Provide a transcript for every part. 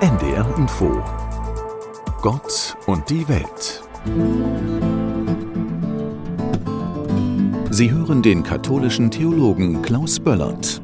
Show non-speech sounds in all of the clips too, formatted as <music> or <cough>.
NDR Info Gott und die Welt. Sie hören den katholischen Theologen Klaus Böllert.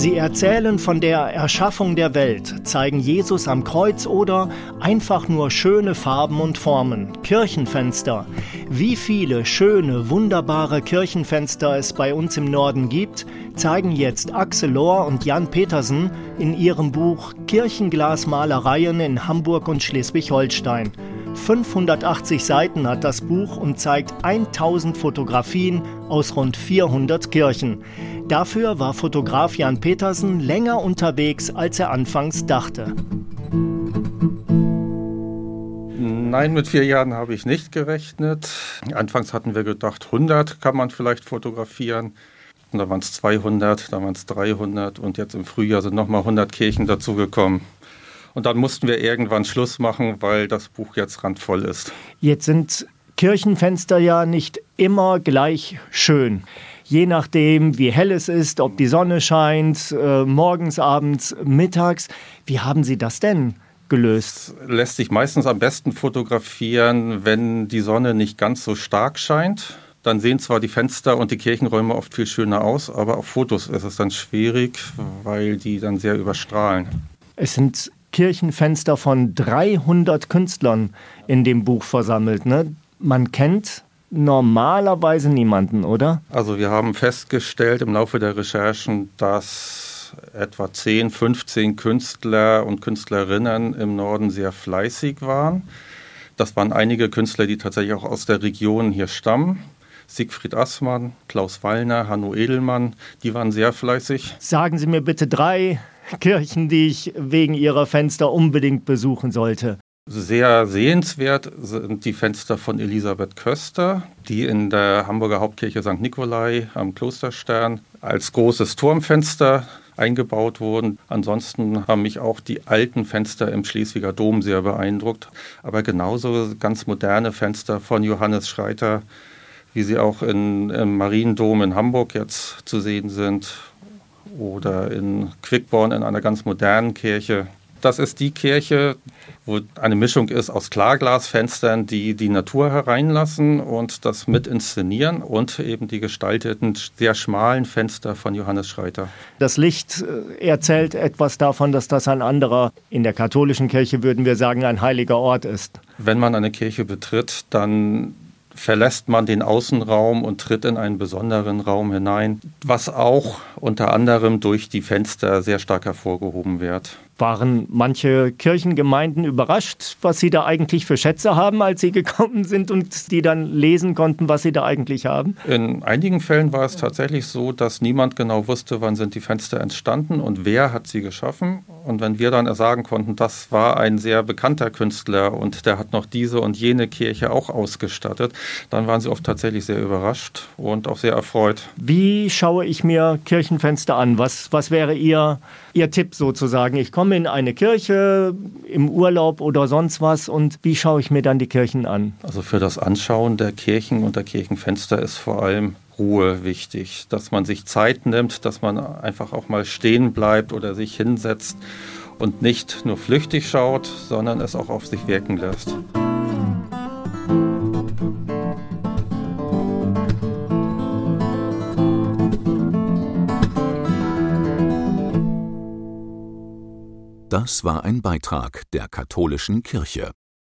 Sie erzählen von der Erschaffung der Welt, zeigen Jesus am Kreuz oder einfach nur schöne Farben und Formen, Kirchenfenster. Wie viele schöne, wunderbare Kirchenfenster es bei uns im Norden gibt, zeigen jetzt Axel Lohr und Jan Petersen in ihrem Buch Kirchenglasmalereien in Hamburg und Schleswig-Holstein. 580 Seiten hat das Buch und zeigt 1000 Fotografien aus rund 400 Kirchen. Dafür war Fotograf Jan Petersen länger unterwegs, als er anfangs dachte. Nein, mit vier Jahren habe ich nicht gerechnet. Anfangs hatten wir gedacht, 100 kann man vielleicht fotografieren. Und da waren es 200, da waren es 300 und jetzt im Frühjahr sind nochmal 100 Kirchen dazugekommen. Und dann mussten wir irgendwann Schluss machen, weil das Buch jetzt randvoll ist. Jetzt sind Kirchenfenster ja nicht immer gleich schön je nachdem, wie hell es ist, ob die Sonne scheint, äh, morgens, abends, mittags. Wie haben Sie das denn gelöst? Das lässt sich meistens am besten fotografieren, wenn die Sonne nicht ganz so stark scheint. Dann sehen zwar die Fenster und die Kirchenräume oft viel schöner aus, aber auf Fotos ist es dann schwierig, weil die dann sehr überstrahlen. Es sind Kirchenfenster von 300 Künstlern in dem Buch versammelt. Ne? Man kennt normalerweise niemanden, oder? Also wir haben festgestellt im Laufe der Recherchen, dass etwa 10, 15 Künstler und Künstlerinnen im Norden sehr fleißig waren. Das waren einige Künstler, die tatsächlich auch aus der Region hier stammen. Siegfried Assmann, Klaus Wallner, Hanno Edelmann, die waren sehr fleißig. Sagen Sie mir bitte drei Kirchen, die ich wegen ihrer Fenster unbedingt besuchen sollte. Sehr sehenswert sind die Fenster von Elisabeth Köster, die in der Hamburger Hauptkirche St. Nikolai am Klosterstern als großes Turmfenster eingebaut wurden. Ansonsten haben mich auch die alten Fenster im Schleswiger Dom sehr beeindruckt, aber genauso ganz moderne Fenster von Johannes Schreiter, wie sie auch in, im Mariendom in Hamburg jetzt zu sehen sind oder in Quickborn in einer ganz modernen Kirche. Das ist die Kirche, wo eine Mischung ist aus Klarglasfenstern, die die Natur hereinlassen und das mit inszenieren und eben die gestalteten, sehr schmalen Fenster von Johannes Schreiter. Das Licht äh, erzählt etwas davon, dass das ein anderer, in der katholischen Kirche würden wir sagen, ein heiliger Ort ist. Wenn man eine Kirche betritt, dann verlässt man den Außenraum und tritt in einen besonderen Raum hinein, was auch unter anderem durch die Fenster sehr stark hervorgehoben wird. Waren manche Kirchengemeinden überrascht, was sie da eigentlich für Schätze haben, als sie <laughs> gekommen sind und die dann lesen konnten, was sie da eigentlich haben? In einigen Fällen war es tatsächlich so, dass niemand genau wusste, wann sind die Fenster entstanden und wer hat sie geschaffen. Und wenn wir dann sagen konnten, das war ein sehr bekannter Künstler und der hat noch diese und jene Kirche auch ausgestattet, dann waren sie oft tatsächlich sehr überrascht und auch sehr erfreut. Wie schaue ich mir Kirchenfenster an? Was, was wäre Ihr, Ihr Tipp sozusagen? Ich komme in eine Kirche im Urlaub oder sonst was und wie schaue ich mir dann die Kirchen an? Also für das Anschauen der Kirchen und der Kirchenfenster ist vor allem Ruhe wichtig, dass man sich Zeit nimmt, dass man einfach auch mal stehen bleibt oder sich hinsetzt und nicht nur flüchtig schaut, sondern es auch auf sich wirken lässt. Das war ein Beitrag der katholischen Kirche.